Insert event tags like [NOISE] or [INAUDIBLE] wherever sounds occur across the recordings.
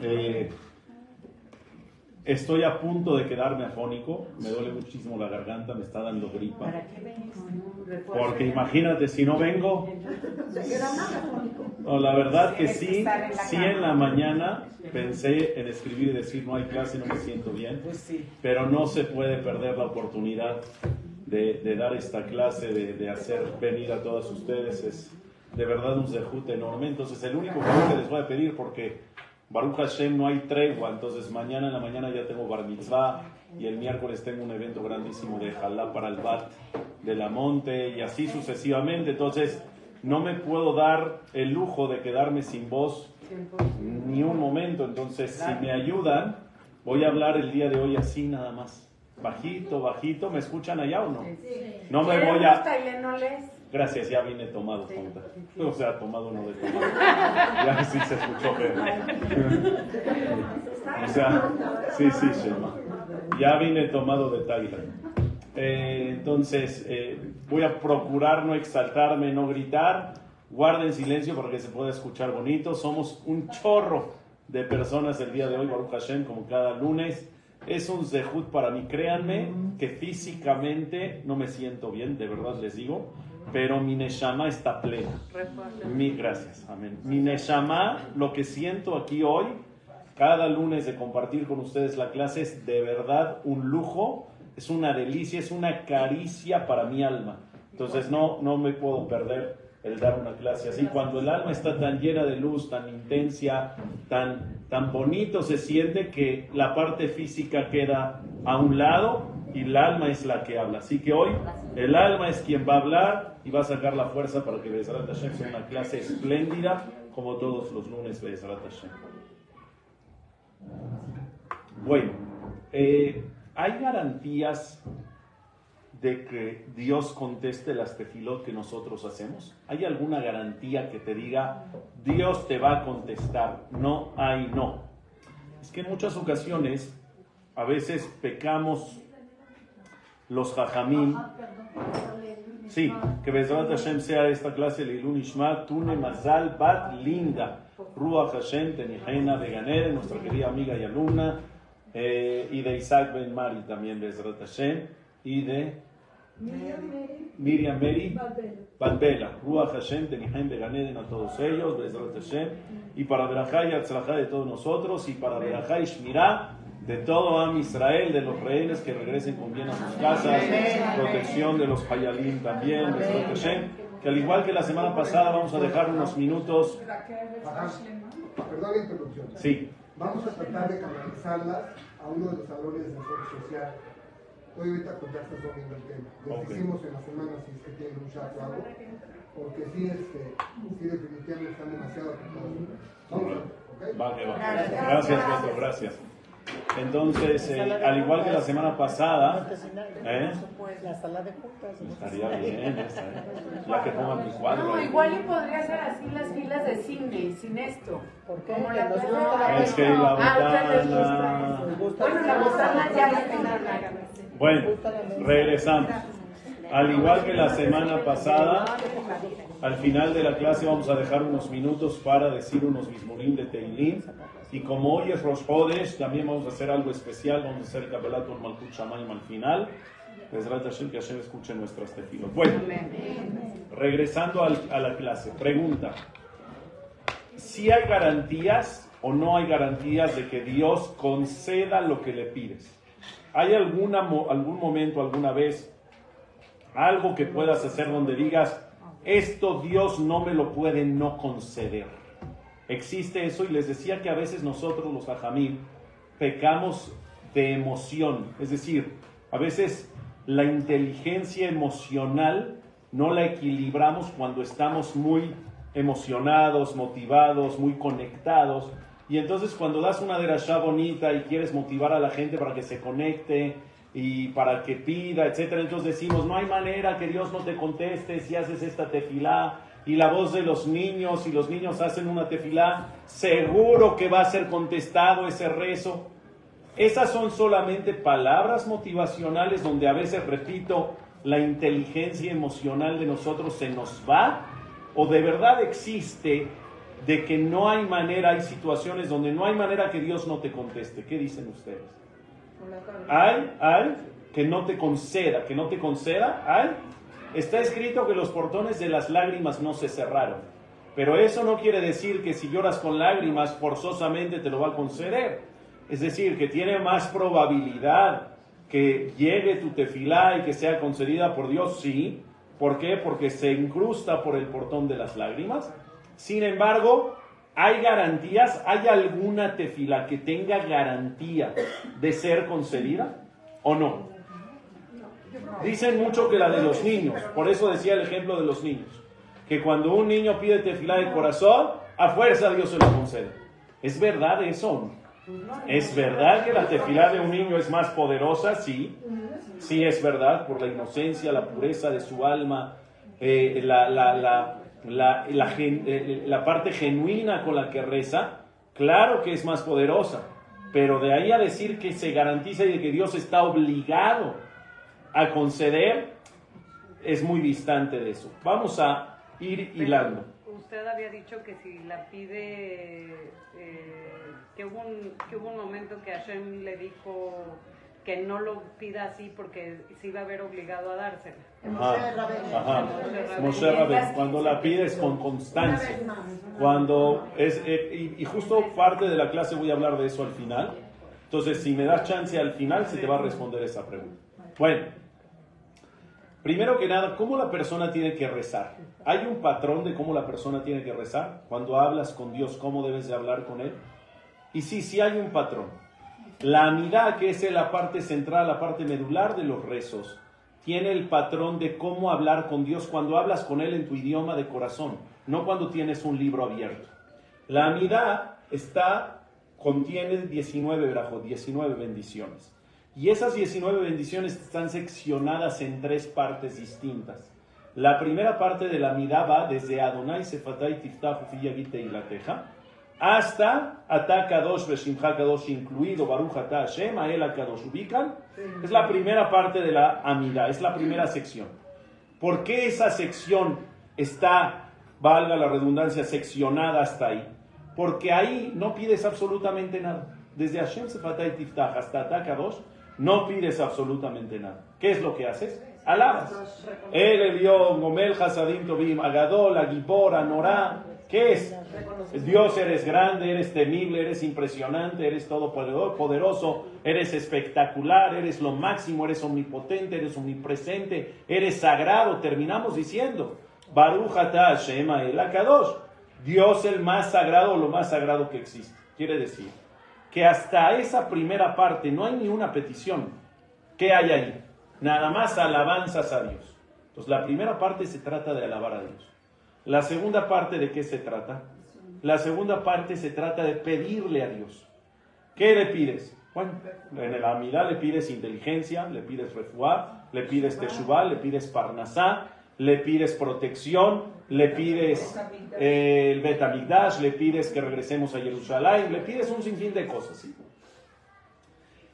Eh, estoy a punto de quedarme afónico, me duele muchísimo la garganta, me está dando gripa. ¿Para qué venís? Porque imagínate, si no vengo, no, la verdad que sí, sí en la mañana pensé en escribir y decir no hay clase, no me siento bien, Pues pero no se puede perder la oportunidad de, de dar esta clase, de, de hacer venir a todos ustedes, es de verdad un zehut enorme. Entonces el único que les voy a pedir, porque Baruch Hashem no hay tregua, entonces mañana en la mañana ya tengo bar mitzvah y el miércoles tengo un evento grandísimo de Jalá para el Bat de la Monte y así sucesivamente. Entonces no me puedo dar el lujo de quedarme sin voz ni un momento. Entonces si me ayudan, voy a hablar el día de hoy así nada más. Bajito, bajito. ¿Me escuchan allá o no? No me voy a... Gracias, ya vine tomado, tonta. O sea, tomado uno de tomado. [LAUGHS] Ya sí se escuchó, pero. O sea, sí, sí, Shema. Ya vine tomado de Tyler. Eh, entonces, eh, voy a procurar no exaltarme, no gritar. Guarden silencio porque se puede escuchar bonito. Somos un chorro de personas el día de hoy, Baruch Hashem, como cada lunes. Es un zehut para mí. Créanme que físicamente no me siento bien, de verdad les digo pero mi neshama está plena. Mi, gracias, amén. Mi neshama, lo que siento aquí hoy, cada lunes de compartir con ustedes la clase, es de verdad un lujo, es una delicia, es una caricia para mi alma. Entonces no, no me puedo perder el dar una clase así. Cuando el alma está tan llena de luz, tan intensa, tan, tan bonito, se siente que la parte física queda a un lado y el alma es la que habla. Así que hoy el alma es quien va a hablar y va a sacar la fuerza para que Bezarat Hashem sea una clase espléndida como todos los lunes Bezarat Hashem. Bueno, eh, ¿hay garantías de que Dios conteste las tefilot que nosotros hacemos? ¿Hay alguna garantía que te diga Dios te va a contestar? No hay no. Es que en muchas ocasiones a veces pecamos los jajamim. Sí, que Bezrat Hashem sea esta clase de Ilun Ishma, Tune Mazal Bat Linda, Ruach Hashem Tenihena Beganer, nuestra querida amiga y alumna, eh, y de Isaac Ben Mari también, Bezrat Hashem, y de Miriam Mary Balbela, Ruach Hashem Tenihen Beganer a todos ellos, Bezrat Hashem, y para Berajá y Atzlajá de todos nosotros, y para Berajá y Shmirah de todo Am Israel, de los rehenes que regresen con bien a sus casas, protección de los Hayalim también, de que al igual que la semana pasada vamos a dejar unos minutos. Perdón la interrupción. Sí. Vamos a tratar de canalizarlas a uno de los salones de nosotros social. Hoy ahorita está domingo el tema. Les Ok. decimos en la semana si es que tienen un chat o algo, porque sí, este, sí definitivamente están demasiado ocupados. Vamos a ver, ¿ok? Va, que va. Gracias, Beto, gracias. Entonces, eh, al igual que la semana pasada, ¿eh? La sala de juntas. estaría bien, [LAUGHS] estaría- ya que pongan mi cuadro. No, igual y podría ser así las filas de cine, sin esto. ¿Por qué? Como la nos gusta Es que la botana. Bueno, la botana ya la tenían. Bueno, regresamos. Al igual que la semana pasada, al final de la clase vamos a dejar unos minutos para decir unos mismurim de Teilim. Y como hoy es Rosh Hodesh, también vamos a hacer algo especial. Vamos a hacer Kabbalat con Malkut Shamayim al final. Bezrat Hashem, que Hashem escuche nuestras tefilos. Bueno, regresando a la clase. Pregunta. Si hay garantías o no hay garantías de que Dios conceda lo que le pides. ¿Hay alguna, algún momento, alguna vez, algo que puedas hacer donde digas, esto Dios no me lo puede no conceder? Existe eso y les decía que a veces nosotros los ajamim pecamos de emoción, es decir, a veces la inteligencia emocional no la equilibramos cuando estamos muy emocionados, motivados, muy conectados. Y entonces cuando das una derashá bonita y quieres motivar a la gente para que se conecte y para que pida, etcétera, entonces decimos, no hay manera que Dios no te conteste si haces esta tefilá y la voz de los niños y los niños hacen una tefilá, seguro que va a ser contestado ese rezo. Esas son solamente palabras motivacionales donde a veces, repito, la inteligencia emocional de nosotros se nos va o de verdad existe de que no hay manera, hay situaciones donde no hay manera que Dios no te conteste. ¿Qué dicen ustedes? Hay, hay, que no te conceda, que no te conceda, hay. Está escrito que los portones de las lágrimas no se cerraron. Pero eso no quiere decir que si lloras con lágrimas forzosamente te lo va a conceder. Es decir, que tiene más probabilidad que llegue tu tefilá y que sea concedida por Dios, sí. ¿Por qué? Porque se incrusta por el portón de las lágrimas. Sin embargo, ¿hay garantías? ¿Hay alguna tefila que tenga garantía de ser concedida o no? Dicen mucho que la de los niños, por eso decía el ejemplo de los niños, que cuando un niño pide tefila de corazón, a fuerza Dios se lo concede. ¿Es verdad eso? ¿Es verdad que la tefila de un niño es más poderosa? Sí, sí es verdad, por la inocencia, la pureza de su alma, eh, la, la, la la, eh, parte genuina con la que reza, claro que es más poderosa, pero de ahí a decir que se garantiza y de que Dios está obligado a conceder, es muy distante de eso. Vamos a ir hilando. Usted había dicho que si la pide, eh, que, hubo un, que hubo un momento que Hashem le dijo que no lo pida así porque se iba a ver obligado a dársela. Ajá, cuando la pides con constancia, cuando es, eh, y, justo parte de la clase voy a hablar de eso al final, entonces si me das chance al final se te va a responder esa pregunta. Bueno, primero que nada, ¿cómo la persona tiene que rezar? ¿Hay un patrón de cómo la persona tiene que rezar? Cuando hablas con Dios, ¿cómo debes de hablar con Él? Y sí, sí hay un patrón. La amidad, que es la parte central, la parte medular de los rezos, tiene el patrón de cómo hablar con Dios cuando hablas con Él en tu idioma de corazón, no cuando tienes un libro abierto. La amidad está, contiene 19 19 bendiciones. Y esas 19 bendiciones están seccionadas en tres partes distintas. La primera parte de la amidad va desde Adonai, Sefatai, Tiftahu, Fiyagite y la Teja hasta Ataka dos Beshimcha dos incluido Baruch Ata Hashem, Ael Kadosh ubican. Es la primera parte de la Amida, es la primera sección. ¿Por qué esa sección está, valga la redundancia, seccionada hasta ahí? Porque ahí no pides absolutamente nada. Desde Hashem Sefatay Tiftach hasta Ataka dos no pides absolutamente nada. ¿Qué es lo que haces? Alabas. Él, Elión, Gomel, Hasadim, Tobim, Agadol, Agibor, Anorá, ¿Qué es? Dios, eres grande, eres temible, eres impresionante, eres todopoderoso, eres espectacular, eres lo máximo, eres omnipotente, eres omnipresente, eres sagrado. Terminamos diciendo, Baruch Shema el Akadosh, Dios el más sagrado, lo más sagrado que existe. Quiere decir que hasta esa primera parte no hay ni una petición. ¿Qué hay ahí? Nada más alabanzas a Dios. Entonces la primera parte se trata de alabar a Dios. La segunda parte de qué se trata? La segunda parte se trata de pedirle a Dios. ¿Qué le pides? Bueno, en el Amidá le pides inteligencia, le pides refuá, le pides teshuvá, le pides parnasá, le pides protección, le pides eh, el betamigdash, le pides que regresemos a Jerusalén, le pides un sinfín de cosas.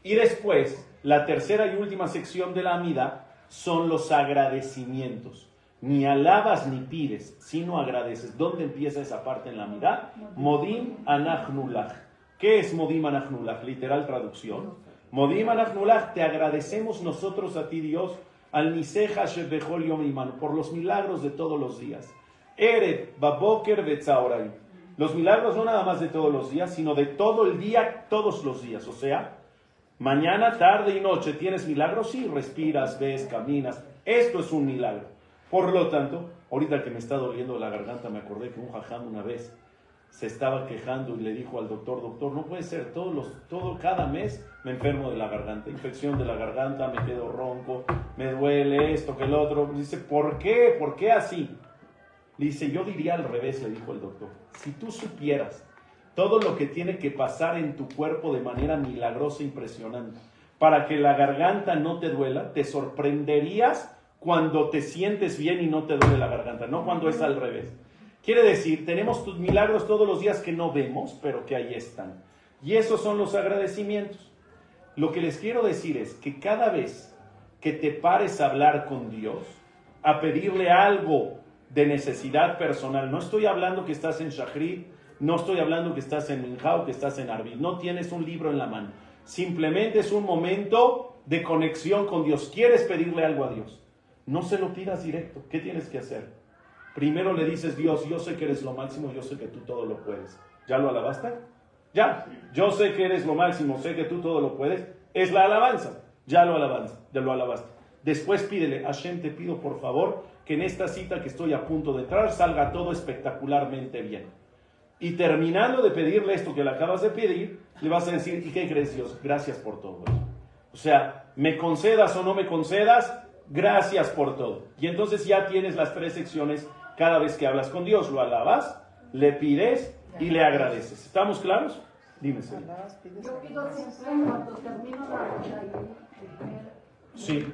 Y después, la tercera y última sección de la Amida son los agradecimientos ni alabas ni pides, sino agradeces. ¿Dónde empieza esa parte en la mirada? Modim anachnulach. ¿Qué es Modim anachnulach? Literal traducción. Modim anachnulach, te agradecemos nosotros a ti, Dios, al niseja shebechol yom por los milagros de todos los días. Eret, baboker, betzaoray. Los milagros no nada más de todos los días, sino de todo el día, todos los días. O sea, mañana, tarde y noche tienes milagros, sí, respiras, ves, caminas. Esto es un milagro. Por lo tanto, ahorita que me está doliendo la garganta, me acordé que un jajam una vez se estaba quejando y le dijo al doctor, doctor, no puede ser, todos los, todo, cada mes me enfermo de la garganta, infección de la garganta, me quedo ronco, me duele esto, que el otro. Dice, ¿por qué? ¿Por qué así? dice, yo diría al revés, le dijo el doctor, si tú supieras todo lo que tiene que pasar en tu cuerpo de manera milagrosa, impresionante, para que la garganta no te duela, te sorprenderías cuando te sientes bien y no te duele la garganta, no cuando es al revés. Quiere decir, tenemos tus milagros todos los días que no vemos, pero que ahí están. Y esos son los agradecimientos. Lo que les quiero decir es que cada vez que te pares a hablar con Dios, a pedirle algo de necesidad personal, no estoy hablando que estás en Shachrit No estoy hablando que estás en Minjao, que estás en Arbil. No tienes un libro en la mano. Simplemente es un momento de conexión con Dios. ¿Quieres pedirle algo a Dios? No se lo pidas directo. ¿Qué tienes que hacer? Primero le dices, Dios, yo sé que eres lo máximo, yo sé que tú todo lo puedes. ¿Ya lo alabaste? Ya. Yo sé que eres lo máximo, sé que tú todo lo puedes. Es la alabanza. Ya lo alabanza, ya lo alabaste. Después pídele, Hashem, te pido por favor que en esta cita que estoy a punto de entrar salga todo espectacularmente bien. Y terminando de pedirle esto que le acabas de pedir, le vas a decir, ¿y qué crees Dios? Gracias por todo. O sea, me concedas o no me concedas, gracias por todo. Y entonces ya tienes las tres secciones cada vez que hablas con Dios. Lo alabas, le pides y le agradeces. ¿Estamos claros? Dime, Yo pido siempre cuando termino la Sí,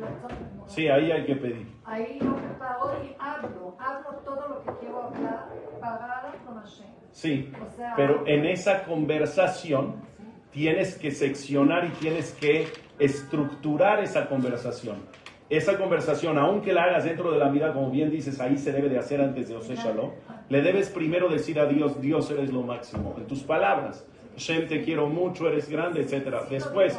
sí, ahí hay que pedir. Ahí yo pago y hablo, hablo todo lo que quiero hablar, pagar con Hashem. Sí, pero en esa conversación tienes que seccionar y tienes que estructurar esa conversación. Esa conversación, aunque la hagas dentro de la vida, como bien dices, ahí se debe de hacer antes de Ose Shalom, le debes primero decir a Dios, Dios eres lo máximo, en tus palabras. Hashem te quiero mucho, eres grande, etc. Después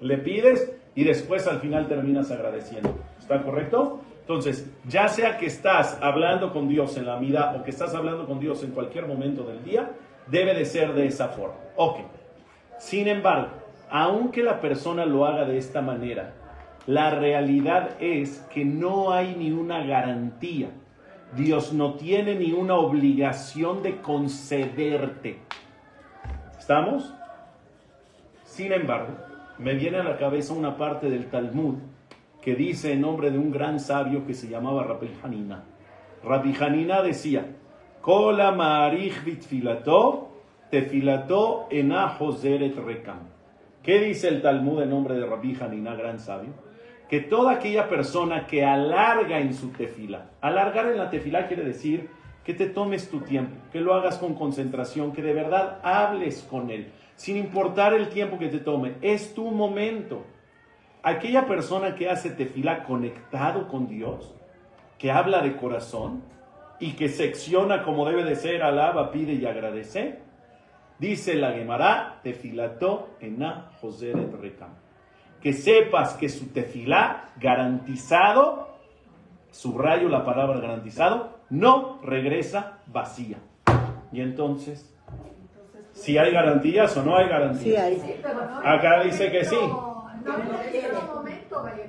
le pides y después al final terminas agradeciendo. ¿Está correcto? Entonces, ya sea que estás hablando con Dios en la vida o que estás hablando con Dios en cualquier momento del día, debe de ser de esa forma. Ok. Sin embargo, aunque la persona lo haga de esta manera, la realidad es que no hay ni una garantía. Dios no tiene ni una obligación de concederte. ¿Estamos? Sin embargo, me viene a la cabeza una parte del Talmud que dice en nombre de un gran sabio que se llamaba Rabbi Hanina. Rabbi Hanina decía, Kola bitfilato, tefilato. ¿Qué dice el Talmud en nombre de Rabbi Hanina, gran sabio? Que toda aquella persona que alarga en su tefila, alargar en la tefila quiere decir que te tomes tu tiempo, que lo hagas con concentración, que de verdad hables con él sin importar el tiempo que te tome. Es tu momento. Aquella persona que hace tefila conectado con Dios, que habla de corazón y que secciona como debe de ser, alaba, pide y agradece, dice la Gemara, tefilato ena joseret rekam. Que sepas que su tefilá garantizado, subrayo la palabra garantizado, no regresa vacía. Y entonces si hay garantías o no hay garantías. Acá dice que sí.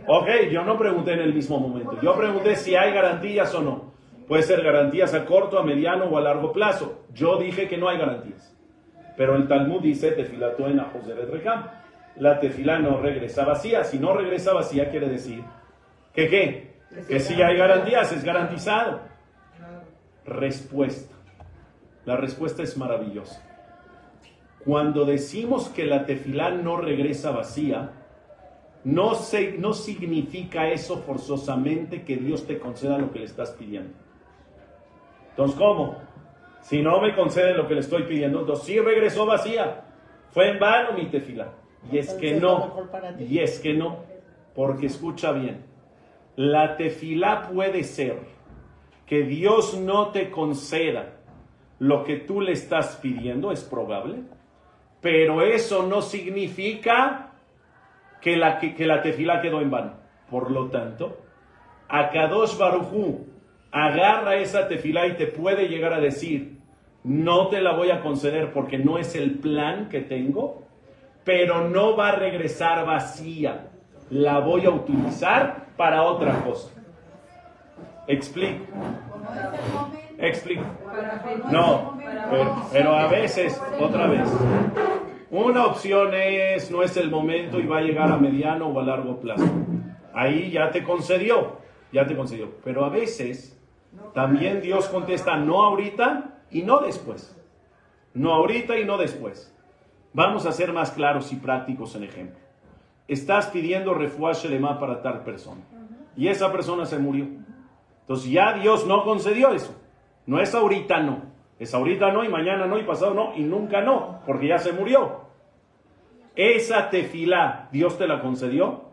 Ok, yo no pregunté en el mismo momento. Yo pregunté si hay garantías o no. Puede ser garantías a corto, a mediano o a largo plazo. Yo dije que no hay garantías. Pero el Talmud dice, tefilató en Ajoseret Rekam. La tefila no regresa vacía. Si no regresa vacía, quiere decir que qué? Que si hay garantías, es garantizado. Respuesta. La respuesta es maravillosa. Cuando decimos que la tefilá no regresa vacía, no, se, no significa eso forzosamente que Dios te conceda lo que le estás pidiendo. Entonces, ¿cómo? Si no me concede lo que le estoy pidiendo, entonces sí regresó vacía. Fue en vano mi tefilá. Y es que no. Y es que no. Porque escucha bien. La tefilá puede ser que Dios no te conceda lo que tú le estás pidiendo, es probable pero eso no significa que la, que, la tefila quedó en vano. Por lo tanto, Akadosh Barujú agarra esa tefila y te puede llegar a decir, no te la voy a conceder porque no es el plan que tengo, pero no va a regresar vacía. La voy a utilizar para otra cosa. Explico. Explico. No, pero, a veces, otra vez, una opción es, no es el momento y va a llegar a mediano o a largo plazo. Ahí ya te concedió, ya te concedió. Pero a veces también Dios contesta no ahorita y no después. No ahorita y no después. Vamos a ser más claros y prácticos en ejemplo. Estás pidiendo refugio Shelema para tal persona y esa persona se murió. Entonces ya Dios no concedió eso. No es ahorita no. Es ahorita no y mañana no y pasado no y nunca no, porque ya se murió. Esa tefilá, ¿Dios te la concedió?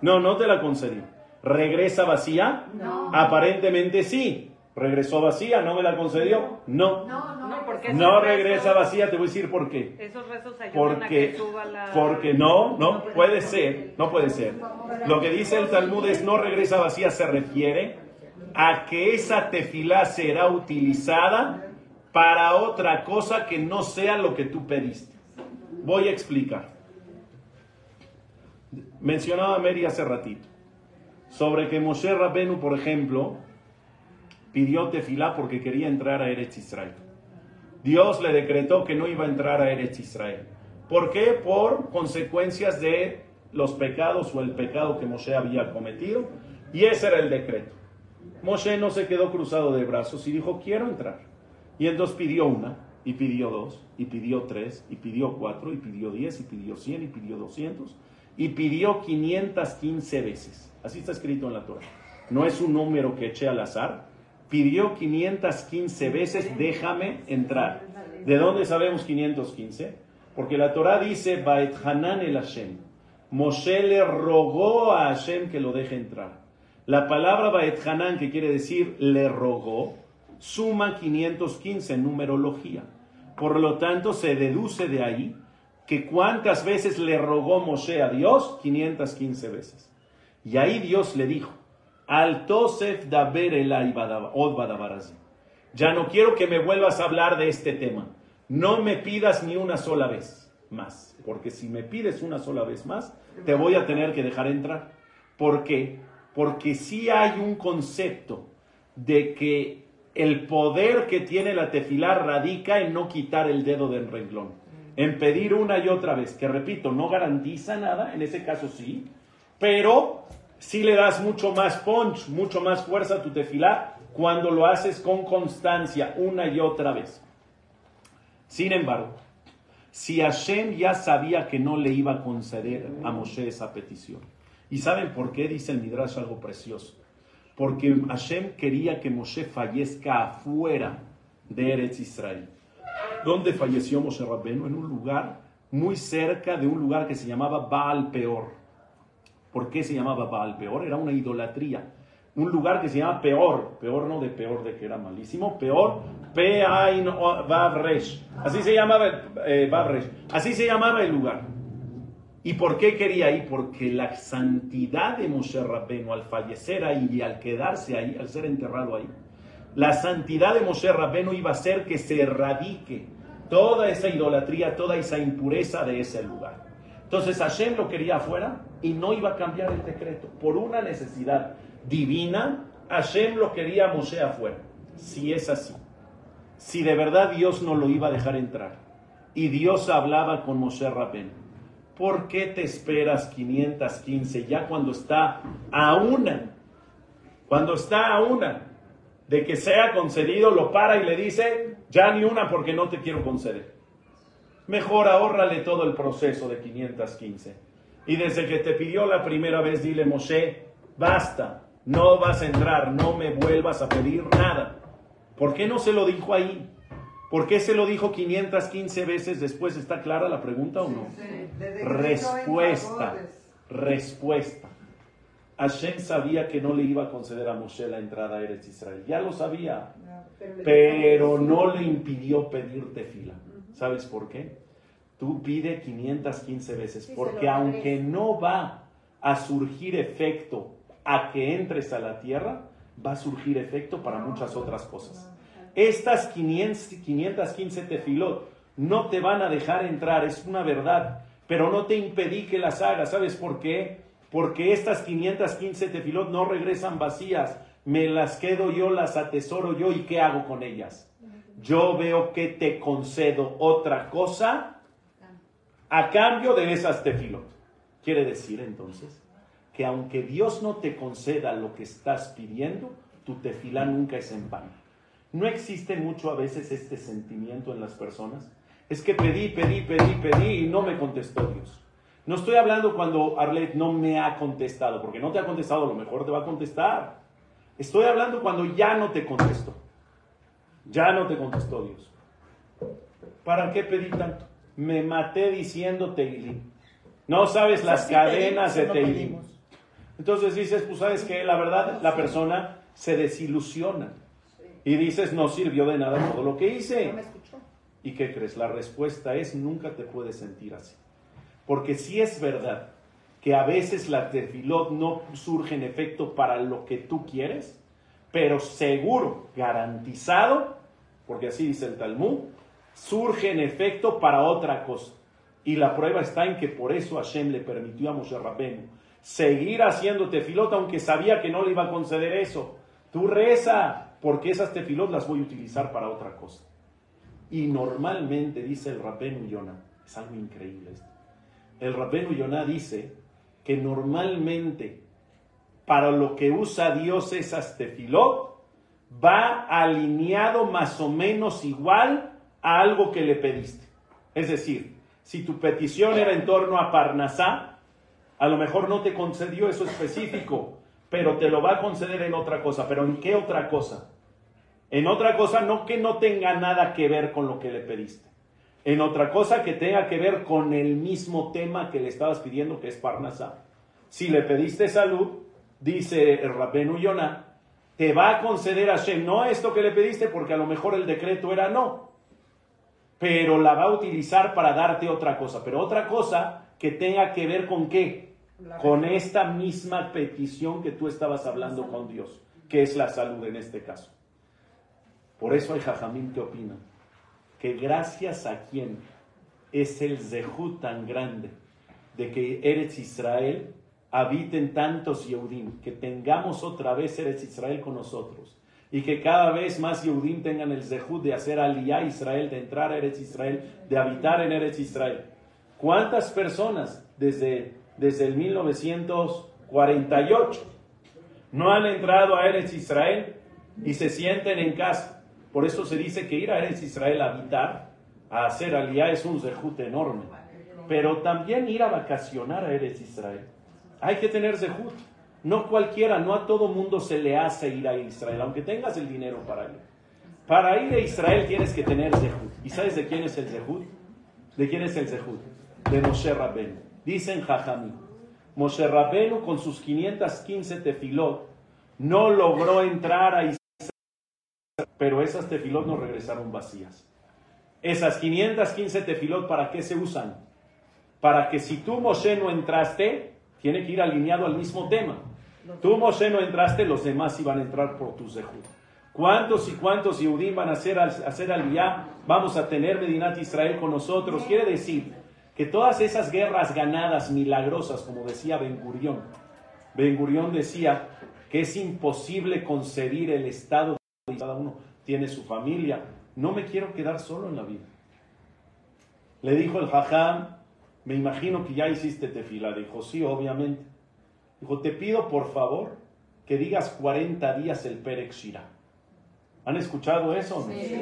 No, no te la concedió. ¿Regresa vacía? No. Aparentemente sí. ¿Regresó vacía? ¿No me la concedió? No. No, no, No, porque No regresa rezos- vacía, te voy a decir por qué. Esos rezos ayudan a Porque, que suba la... porque no, no, puede ser, no puede ser. Lo que dice el Talmud es no regresa vacía, se refiere a que esa tefilá será utilizada para otra cosa que no sea lo que tú pediste. Voy a explicar. Mencionaba Mary hace ratito sobre que Moshe Rabbenu, por ejemplo, pidió tefilá porque quería entrar a Eretz Israel. Dios le decretó que no iba a entrar a Eretz Israel. ¿Por qué? Por consecuencias de los pecados o el pecado que Moshe había cometido. Y ese era el decreto. Moshe no se quedó cruzado de brazos y dijo, quiero entrar. Y entonces pidió una, y pidió dos, y pidió tres, y pidió cuatro, y pidió diez, y pidió cien, y pidió doscientos, y pidió 515 veces. Así está escrito en la Torah. No es un número que eché al azar. Pidió 515 veces, déjame entrar. ¿De dónde sabemos 515? Porque la Torah dice, Baet Hanan el Hashem. Moshe le rogó a Hashem que lo deje entrar. La palabra Baet Hanan, que quiere decir le rogó, suma 515 en numerología. Por lo tanto, se deduce de ahí que cuántas veces le rogó Moshe a Dios, 515 veces. Y ahí Dios le dijo, al Tosef daber. Ya no quiero que me vuelvas a hablar de este tema. No me pidas ni una sola vez más. Porque si me pides una sola vez más, te voy a tener que dejar entrar. ¿Por qué? Porque sí hay un concepto de que el poder que tiene la tefilá radica en no quitar el dedo del renglón. En pedir una y otra vez, que repito, no garantiza nada, en ese caso sí, pero sí le das mucho más punch, mucho más fuerza a tu tefilá cuando lo haces con constancia una y otra vez. Sin embargo, si Hashem ya sabía que no le iba a conceder a Moshe esa petición, ¿y saben por qué? Dice el Midrash algo precioso. Porque Hashem quería que Moshe fallezca afuera de Eretz Israel. ¿Dónde falleció Moshe Rabbenu? En un lugar muy cerca de un lugar que se llamaba Baal Peor. ¿Por qué se llamaba Baal Peor? Era una idolatría. Un lugar que se llama Peor. Peor no de peor de que era malísimo. Peor. P-A-I-N Vav Resh. Así se llamaba eh, Vav Resh. Así se llamaba el lugar. ¿Y por qué quería ir? Porque la santidad de Moshe Rabbenu al fallecer ahí y al quedarse ahí, al ser enterrado ahí, la santidad de Moshe Rabbenu iba a hacer que se erradique toda esa idolatría, toda esa impureza de ese lugar. Entonces Hashem lo quería afuera y no iba a cambiar el decreto. Por una necesidad divina, Hashem lo quería a Moshe afuera. Si es así, si de verdad Dios no lo iba a dejar entrar y Dios hablaba con Moshe Rabbenu, ¿por qué te esperas 515 ya cuando está a una? Cuando está a una de que sea concedido, lo para y le dice, ya ni una porque no te quiero conceder. Mejor ahórrale todo el proceso de 515. Y desde que te pidió la primera vez, dile, Moshe, basta, no vas a entrar, no me vuelvas a pedir nada. ¿Por qué no se lo dijo ahí? ¿Por qué se lo dijo 515 veces después? ¿Está clara la pregunta o no? Respuesta, respuesta. Hashem sabía que no le iba a conceder a Moshe la entrada a Eretz Israel. Ya lo sabía, pero no le impidió pedir tefila. ¿Sabes por qué? Tú pide 515 veces, porque aunque no va a surgir efecto a que entres a la tierra, va a surgir efecto para muchas otras cosas. Estas 500 515 tefilot no te van a dejar entrar, es una verdad, pero no te impedí que las hagas. ¿Sabes por qué? Porque estas 515 tefilot no regresan vacías, me las quedo yo, las atesoro yo y ¿qué hago con ellas? Yo veo que te concedo otra cosa a cambio de esas tefilot. Quiere decir entonces que aunque Dios no te conceda lo que estás pidiendo, tu tefilá nunca es en vano. No existe mucho a veces este sentimiento en las personas. Es que pedí, pedí, pedí, pedí y no me contestó Dios. No estoy hablando cuando Arlet no me ha contestado, porque no te ha contestado, a lo mejor te va a contestar. Estoy hablando cuando ya no te contestó. Ya no te contestó Dios. ¿Para qué pedí tanto? Me maté diciendo Teilim. No sabes las sí cadenas pedimos, de no Teilim. pedimos. Entonces dices, pues sabes que la verdad la persona se desilusiona. Y dices, no sirvió de nada todo lo que hice. ¿Y qué crees? La respuesta es, nunca te puedes sentir así. Porque si es verdad que a veces la tefilot no surge en efecto para lo que tú quieres, pero seguro, garantizado, porque así dice el Talmud, surge en efecto para otra cosa. Y la prueba está en que por eso Hashem le permitió a Moshe Rabbeinu seguir haciendo tefilot, aunque sabía que no le iba a conceder eso. Tú reza, porque esas tefilot las voy a utilizar para otra cosa. Y normalmente, dice el Rabbeinu Yonah, es algo increíble esto. El Rabbeinu Yonah dice que normalmente para lo que usa Dios esas tefilot va alineado más o menos igual a algo que le pediste. Es decir, si tu petición era en torno a Parnasá, a lo mejor no te concedió eso específico, pero te lo va a conceder en otra cosa. ¿Pero en qué otra cosa? En otra cosa no que no tenga nada que ver con lo que le pediste. En otra cosa que tenga que ver con el mismo tema que le estabas pidiendo, que es Parnasá. Si le pediste salud, dice el Rabenu Yonah, te va a conceder a Shem no esto que le pediste, porque a lo mejor el decreto era no, pero la va a utilizar para darte otra cosa, pero otra cosa que tenga que ver con qué, con esta misma petición que tú estabas hablando con Dios, que es la salud en este caso. Por eso hay Jajamín que opina que gracias a quien es el Zehut tan grande de que eres Israel, habiten tantos Yehudim, que tengamos otra vez Eretz Israel con nosotros y que cada vez más Yehudim tengan el zehut de hacer aliyah Israel, de entrar a Eretz Israel, de habitar en Eretz Israel. ¿Cuántas personas desde, desde el 1948 no han entrado a Eretz Israel y se sienten en casa? Por eso se dice que ir a Eretz Israel a habitar, a hacer aliyah es un zehut enorme. Pero también ir a vacacionar a Eretz Israel hay que tener zehut. No cualquiera, no a todo mundo se le hace ir a Israel, aunque tengas el dinero para ir. Para ir a Israel tienes que tener zehut. ¿Y sabes de quién es el zehut? ¿De quién es el zehut? De Moshe Rabbeinu. Dicen Jajamí. Moshe Rabbeinu con sus 515 tefilot no logró entrar a Israel, pero esas tefilot no regresaron vacías. Esas 515 tefilot, ¿para qué se usan? Para que si tú, Moshe, no entraste, tiene que ir alineado al mismo tema. Tú, Moshe, no entraste, los demás iban a entrar por tus zehut. ¿Cuántos y cuántos Yehudim van a hacer, hacer aliyah? Vamos a tener Medinat Israel con nosotros. Quiere decir que todas esas guerras ganadas, milagrosas, como decía Ben Gurión, Ben Gurión decía que es imposible concebir el estado de cada uno tiene su familia. No me quiero quedar solo en la vida. Le dijo el Jajam me imagino que ya hiciste tefila. Dijo, sí, obviamente. Dijo, te pido por favor que digas 40 días el Perek Shira. ¿Han escuchado eso? Sí.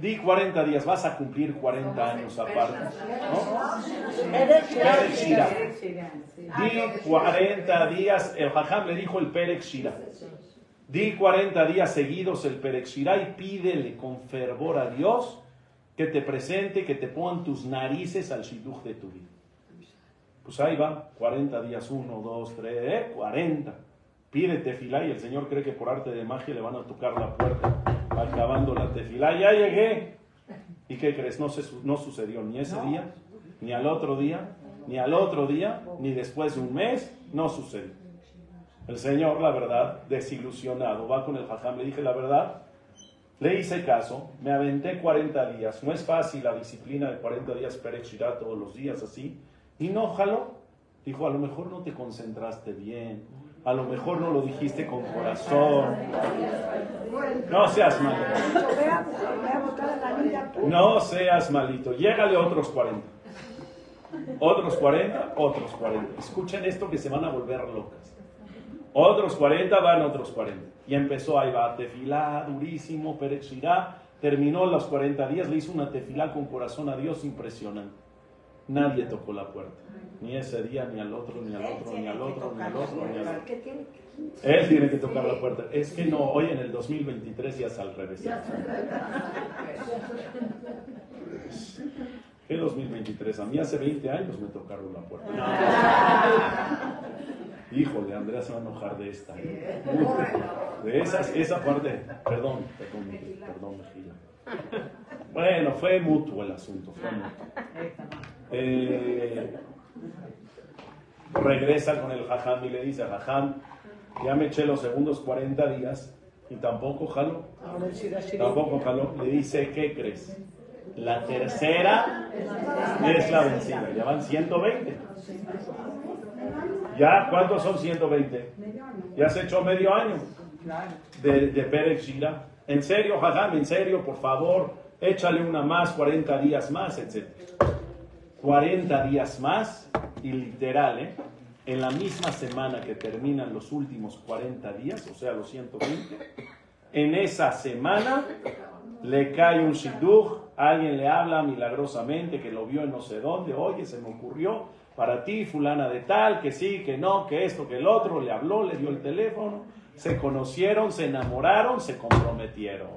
Di 40 días, vas a cumplir 40 años aparte. ¿no? Di 40 días, el Jajam le dijo el Perek Shira. Di 40 días seguidos el Perek Shira y pídele con fervor a Dios que te presente, que te pongan tus narices al shidduch de tu vida. Pues ahí va, 40 días, 1, 2, 3, 40. Pide tefilá y el Señor cree que por arte de magia le van a tocar la puerta acabando la tefilá. Ya llegué. ¿Y qué crees? No, se, no sucedió ni ese día, ni al otro día, ni al otro día, ni después de un mes. No sucedió. El Señor, la verdad, desilusionado, va con el jajam, le dije la verdad, le hice caso, me aventé 40 días. No es fácil la disciplina de 40 días perechirá todos los días así. Y no jaló. Dijo, a lo mejor no te concentraste bien. A lo mejor no lo dijiste con corazón. No seas malito. No seas malito. Llégale otros 40. Otros 40, otros 40. Escuchen esto que se van a volver locas. Otros 40 van otros 40. Y empezó ahí va, tefilá, durísimo, perexirá. Terminó los 40 días, le hizo una tefilá con corazón a Dios impresionante. Nadie tocó la puerta. Ni ese día, ni al otro, ni al otro, ni al otro, ni al otro, ni al otro. Él tiene que tocar la puerta. Es que no, hoy en el 2023 ya es al revés. ¿Qué 2023? A mí hace 20 años me tocaron la puerta. Híjole, Andrea se va a enojar de esta. [LAUGHS] De esas, esa parte. Perdón, perdón, perdón, Mejía. Bueno, fue mutuo el asunto. Fue mutuo. Eh, regresa con el Jajam y le dice, Jajam, ya me eché los segundos 40 días y tampoco jaló. Tampoco jaló. Le dice, ¿qué crees? La tercera es la vencida. Ya van 120. ¿Ya cuántos son 120? Ya se echó medio año de, de Pérez Shira. En serio, Jajam, en serio, por favor, échale una más, 40 días más, etc. 40 días más y literal, ¿eh? en la misma semana que terminan los últimos 40 días, o sea, los 120, en esa semana le cae un shidduch, alguien le habla milagrosamente que lo vio en no sé dónde, oye, se me ocurrió para ti, fulana de tal, que sí, que no, que esto, que el otro, le habló, le dio el teléfono, se conocieron, se enamoraron, se comprometieron.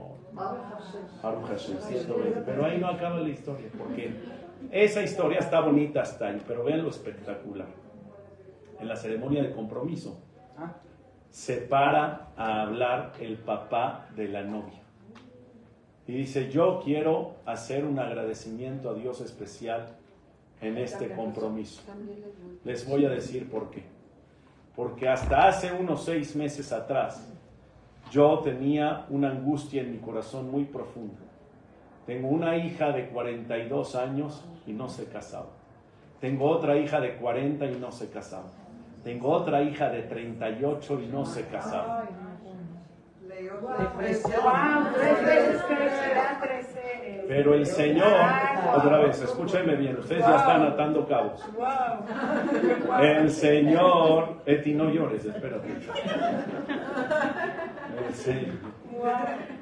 Pero ahí no acaba la historia, porque esa historia está bonita hasta ahí, pero vean lo espectacular en la ceremonia de compromiso, se para a hablar el papá de la novia. Y dice, yo quiero hacer un agradecimiento a Dios especial en este compromiso. Les voy a decir por qué. Porque hasta hace unos seis meses atrás yo tenía una angustia en mi corazón muy profunda. Tengo una hija de 42 años y no se casaba. Tengo otra hija de 40 y no se casaba. Tengo otra hija de 38 y no se casaba. Pero el Señor, otra vez, escúchenme bien, ustedes ya están atando cabos. El Señor, Eti, no llores, espérate. El Señor,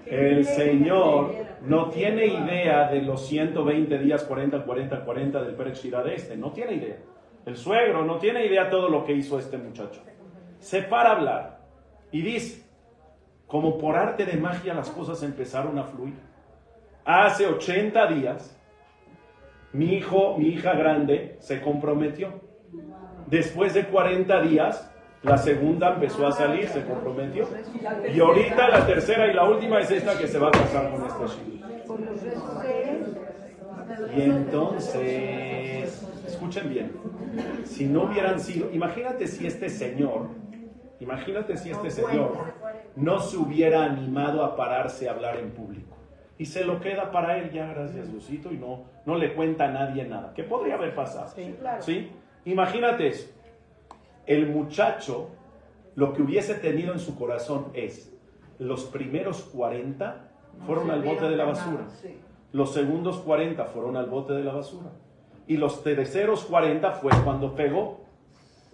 el Señor no tiene idea de los 120 días, 40, 40, 40 del Pérez de este, no tiene idea. El suegro no tiene idea todo lo que hizo este muchacho. Se para hablar y dice, como por arte de magia las cosas empezaron a fluir. Hace 80 días, mi hijo, mi hija grande, se comprometió. Después de 40 días, la segunda empezó a salir, se comprometió. Y ahorita la tercera y la última es esta que se va a casar con este chico. Y entonces, escuchen bien, si no hubieran sido, imagínate si este señor, imagínate si este señor no se hubiera animado a pararse a hablar en público. Y se lo queda para él ya, gracias Lucito, y no, no le cuenta a nadie nada. ¿Qué podría haber pasado? Sí, claro. ¿Sí? Imagínate eso. El muchacho, lo que hubiese tenido en su corazón es, los primeros 40 fueron al bote de la basura. Los segundos 40 fueron al bote de la basura. Y los terceros 40 fue cuando pegó.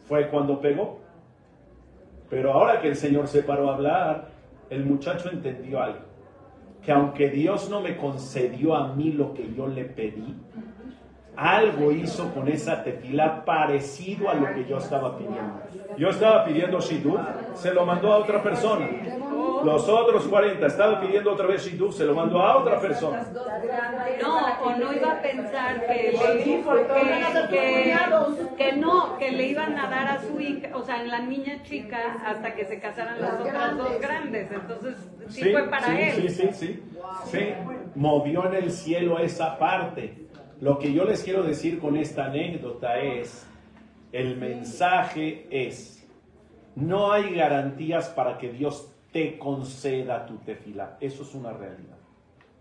Fue cuando pegó. Pero ahora que el Señor se paró a hablar, el muchacho entendió algo. Que aunque Dios no me concedió a mí lo que yo le pedí, algo hizo con esa tefila parecido a lo que yo estaba pidiendo. Yo estaba pidiendo Shidduch, se lo mandó a otra persona. Los otros 40 estaba pidiendo otra vez Shidduch, se lo mandó a otra persona. No, o no iba a pensar que, que, no, que le iban a dar a su hija, o sea, en la niña chica hasta que se casaran las otras dos grandes. Entonces, sí, fue para él. Sí, sí, sí. Sí, movió en el cielo esa parte. Lo que yo les quiero decir con esta anécdota es, el mensaje es, no hay garantías para que Dios te conceda tu tefila. Eso es una realidad.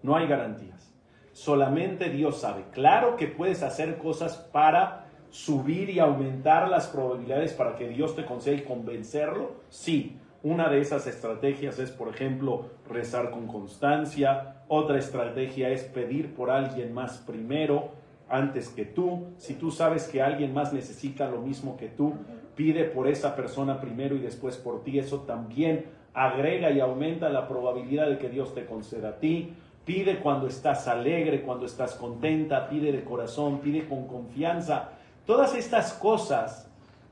No hay garantías. Solamente Dios sabe. Claro que puedes hacer cosas para subir y aumentar las probabilidades para que Dios te conceda y convencerlo. Sí, una de esas estrategias es, por ejemplo, rezar con constancia. Otra estrategia es pedir por alguien más primero, antes que tú. Si tú sabes que alguien más necesita lo mismo que tú, pide por esa persona primero y después por ti. Eso también agrega y aumenta la probabilidad de que Dios te conceda a ti. Pide cuando estás alegre, cuando estás contenta, pide de corazón, pide con confianza. Todas estas cosas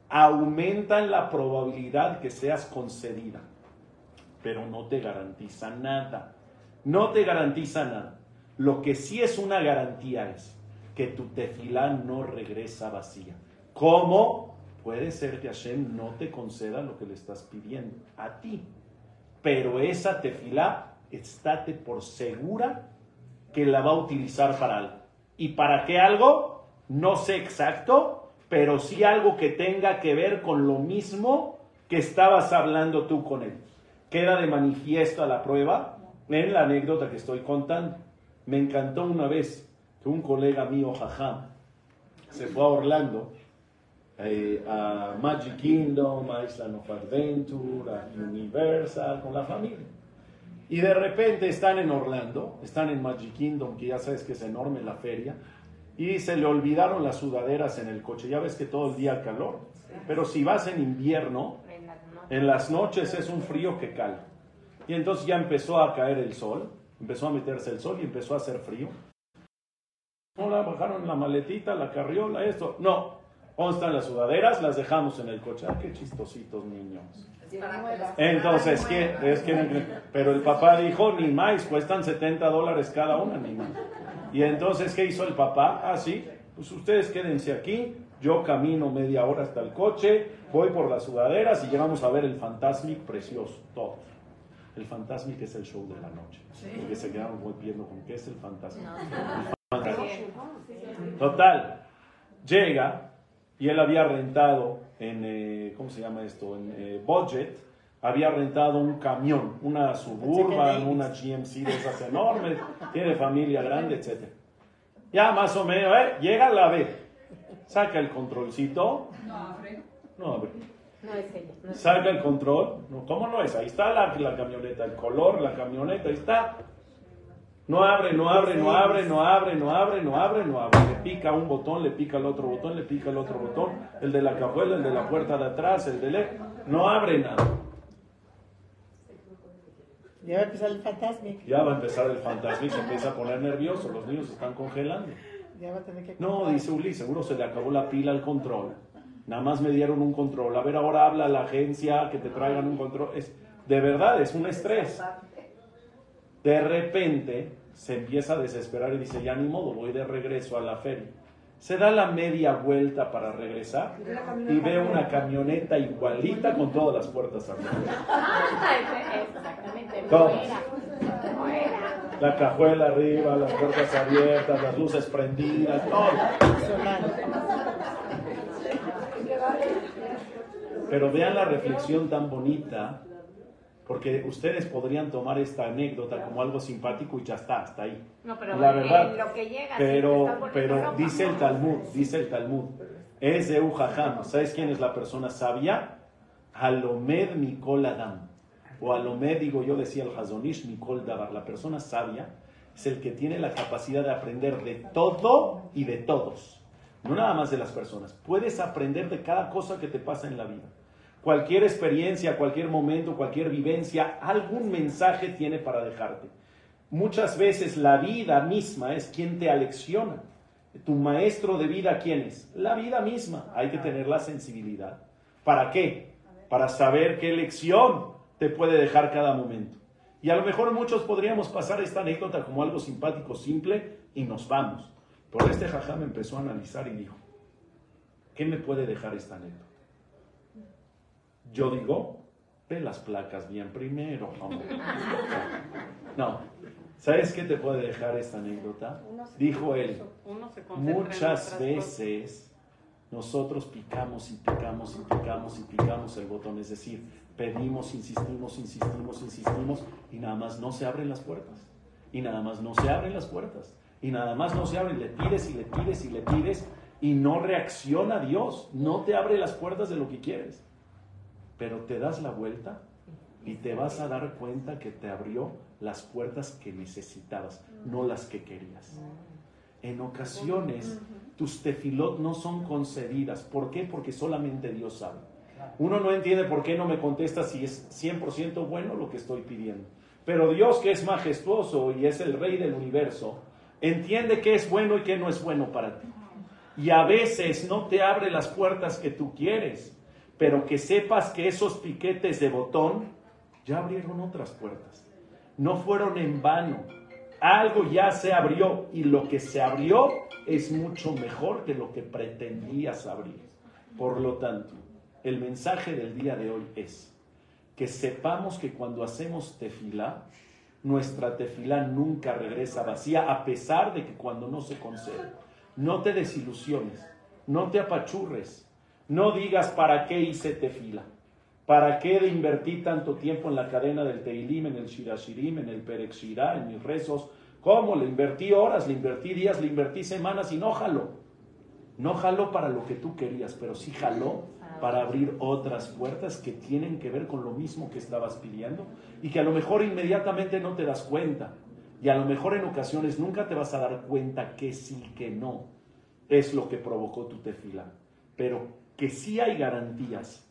aumentan la probabilidad que seas concedida, pero no te garantiza nada. No te garantiza nada. Lo que sí es una garantía es que tu tefilá no regresa vacía. ¿Cómo? puede ser que Hashem no te conceda lo que le estás pidiendo a ti. Pero esa tefilá, estate por segura que la va a utilizar para algo. ¿Y para qué algo? No sé exacto, pero sí algo que tenga que ver con lo mismo que estabas hablando tú con él. Queda de manifiesto a la prueba en la anécdota que estoy contando. Me encantó una vez que un colega mío, Jajam, se fue a Orlando, eh, a Magic Kingdom, a Island of Adventure, a Universal, con la familia. Y de repente están en Orlando, están en Magic Kingdom, que ya sabes que es enorme la feria, y se le olvidaron las sudaderas en el coche. Ya ves que todo el día calor, pero si vas en invierno, en las noches es un frío que cala. Y entonces ya empezó a caer el sol, empezó a meterse el sol y empezó a hacer frío. No la bajaron la maletita, la carriola, esto. No, ¿dónde están las sudaderas? Las dejamos en el coche. Ah, qué chistositos niños. Entonces, ¿qué? Pero el papá dijo, ni más, cuestan 70 dólares cada una, ni más. Y entonces, ¿qué hizo el papá? Ah, sí, pues ustedes quédense aquí, yo camino media hora hasta el coche, voy por las sudaderas y llegamos a ver el Fantasmic precioso, todos. El Fantasmic es el show de la noche. Porque se quedaron viendo con qué es el Fantasmic. Total, llega y él había rentado en, eh, ¿cómo se llama esto? En eh, budget, había rentado un camión, una Suburban, una GMC de esas enormes, tiene familia grande, etc. Ya más o menos, ¿eh? llega la B, saca el controlcito. No abre. No abre. No es ella. Saca el control. No, ¿Cómo no es? Ahí está la, la camioneta, el color, la camioneta, ahí está. No abre, no abre, no abre, no abre, no abre, no abre, no abre. Le pica un botón, le pica el otro botón, le pica el otro botón. El de la cajuela, el de la puerta de atrás, el de le... No abre nada. Ya va a empezar el Fantasmic. Ya va a empezar el Fantasmic, se empieza a poner nervioso, los niños se están congelando. Ya va a tener que no, dice Uli, seguro se le acabó la pila al control. Nada más me dieron un control. A ver, ahora habla la agencia que te traigan un control. Es, de verdad, es un estrés. De repente se empieza a desesperar y dice, ya ni modo, voy de regreso a la feria. Se da la media vuelta para regresar y ve una camioneta igualita con todas las puertas abiertas. Exactamente. La cajuela arriba, las puertas abiertas, las luces prendidas, todo. Pero vean la reflexión tan bonita porque ustedes podrían tomar esta anécdota como algo simpático y ya está, hasta ahí. No, pero la verdad, lo que llega, pero, pero dice el Talmud, dice el Talmud, es de Ujajam, ¿sabes quién es la persona sabia? Alomed Mikol Adam, o Alomed, digo yo, decía el Hazonish Mikol Dabar, la persona sabia es el que tiene la capacidad de aprender de todo y de todos, no nada más de las personas, puedes aprender de cada cosa que te pasa en la vida cualquier experiencia, cualquier momento, cualquier vivencia, algún mensaje tiene para dejarte. Muchas veces la vida misma es quien te alecciona. Tu maestro de vida, ¿quién es? La vida misma. Hay que tener la sensibilidad. ¿Para qué? Para saber qué lección te puede dejar cada momento. Y a lo mejor muchos podríamos pasar esta anécdota como algo simpático, simple, y nos vamos. Pero este jajam empezó a analizar y dijo, ¿qué me puede dejar esta anécdota? Yo digo, ve las placas bien primero. [LAUGHS] No. ¿Sabes qué te puede dejar esta anécdota? Dijo él, muchas veces nosotros picamos y picamos y picamos y picamos el botón, es decir, pedimos, insistimos, insistimos, insistimos y nada más no se abren las puertas. Y nada más no se abren las puertas. Y nada más no se abren, le pides y le pides y le pides y no reacciona Dios, no te abre las puertas de lo que quieres pero te das la vuelta y te vas a dar cuenta que te abrió las puertas que necesitabas, no las que querías. En ocasiones tus tefilot no son concedidas. ¿Por qué? Porque solamente Dios sabe. Uno no entiende por qué no me contesta si es 100% bueno lo que estoy pidiendo. Pero Dios que es majestuoso y es el rey del universo, entiende qué es bueno y qué no es bueno para ti. Y a veces no te abre las puertas que tú quieres pero que sepas que esos piquetes de botón ya abrieron otras puertas. No fueron en vano. Algo ya se abrió y lo que se abrió es mucho mejor que lo que pretendías abrir. Por lo tanto, el mensaje del día de hoy es que sepamos que cuando hacemos tefilá, nuestra tefilá nunca regresa vacía, a pesar de que cuando no se concede. No te desilusiones, no te apachurres, no digas para qué hice tefila, para qué de invertir tanto tiempo en la cadena del Teilim, en el Shirashirim, en el Perexirá, en mis rezos. ¿Cómo? Le invertí horas, le invertí días, le invertí semanas y no jaló. No jaló para lo que tú querías, pero sí jaló para abrir otras puertas que tienen que ver con lo mismo que estabas pidiendo y que a lo mejor inmediatamente no te das cuenta. Y a lo mejor en ocasiones nunca te vas a dar cuenta que sí, que no es lo que provocó tu tefila. Pero que sí hay garantías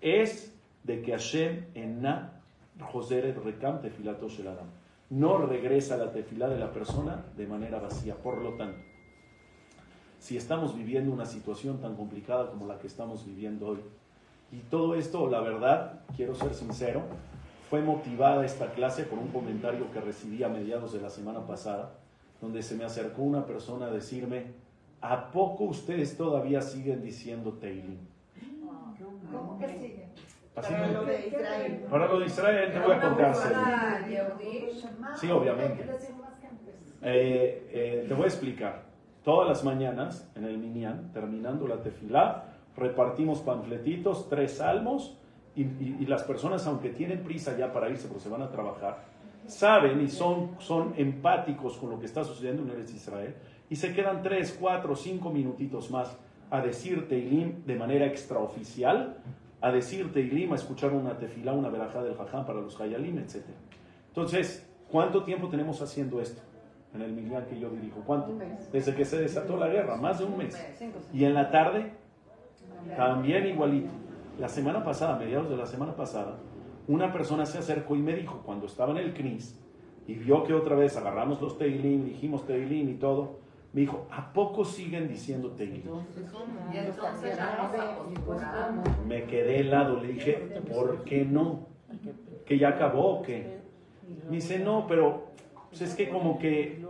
es de que Hashem en na Joseret Rekam tefilato Adam. No regresa la tefila de la persona de manera vacía. Por lo tanto, si estamos viviendo una situación tan complicada como la que estamos viviendo hoy. Y todo esto, la verdad, quiero ser sincero, fue motivada esta clase por un comentario que recibí a mediados de la semana pasada, donde se me acercó una persona a decirme, ¿a poco ustedes todavía siguen diciendo Teilim? ¿Cómo que sigue? Para lo de Israel. Para lo de Israel, te voy a contar. Sí, obviamente. Eh, eh, te voy a explicar. Todas las mañanas en el Minyan, terminando la tefilá, repartimos panfletitos, tres salmos, y, las personas, aunque tienen prisa ya para irse porque se van a trabajar, saben y son, son empáticos con lo que está sucediendo en el Israel, y se quedan tres, cuatro, cinco minutitos más a decir Teilim de manera extraoficial, a decir Teilim, a escuchar una tefilá, una verajá del jajam para los hayalim, etc. Entonces, ¿cuánto tiempo tenemos haciendo esto? en el Minyan que yo dirijo. ¿Cuánto? Desde que se desató la guerra, más de un mes. Y en la tarde, también igualito. La semana pasada, mediados de la semana pasada, una persona se acercó y me dijo, cuando estaba en el CNIS, y vio que otra vez agarramos los Teilim, dijimos Teilim y todo, me dijo, ¿a poco siguen diciendo Teilim? Me quedé helado, le dije, ¿por qué no? ¿Que ya acabó o qué? Me dice, no, pero pues es que como que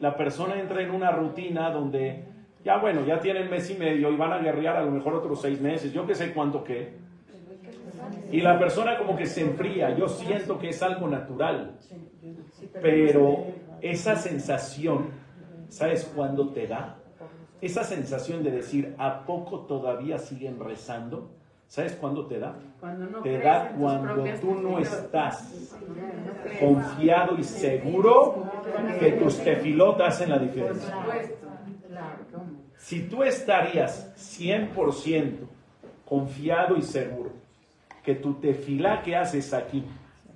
la persona entra en una rutina donde ya bueno, ya tienen mes y medio y van a guerrear a lo mejor otros seis meses, yo que sé cuánto qué. Y la persona como que se enfría, yo siento que es algo natural, pero esa sensación, ¿sabes cuándo te da? Esa sensación de decir, ¿a poco todavía siguen rezando? ¿Sabes cuándo te da? te da cuando tú no estás confiado y seguro que tus tefilotas hacen la diferencia. Si tú estarías 100% confiado y seguro que tu tefilá que haces aquí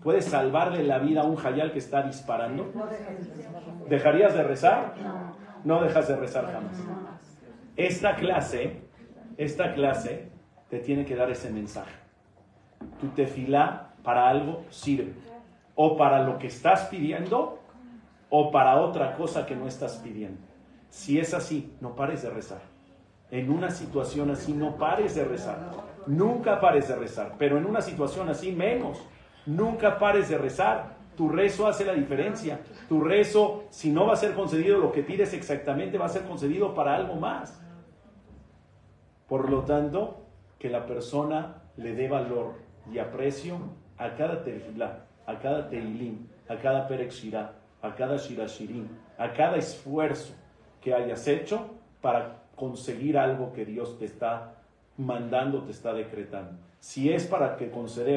puede salvarle la vida a un jayal que está disparando, ¿dejarías de rezar? No dejas de rezar jamás. Esta clase, esta clase te tiene que dar ese mensaje. Tu tefilá para algo sirve. O para lo que estás pidiendo o para otra cosa que no estás pidiendo. Si es así, no pares de rezar. En una situación así, no pares de rezar. Nunca pares de rezar. Pero en una situación así, menos. Nunca pares de rezar. Tu rezo hace la diferencia. Tu rezo, si no va a ser concedido lo que pides exactamente, va a ser concedido para algo más. Por lo tanto, que la persona le dé valor y aprecio a cada tefilá, a cada teilim, a cada perexirá, a cada shirashirim, a cada esfuerzo que hayas hecho para conseguir algo que Dios te está mandando, te está decretando. Si es para que conceder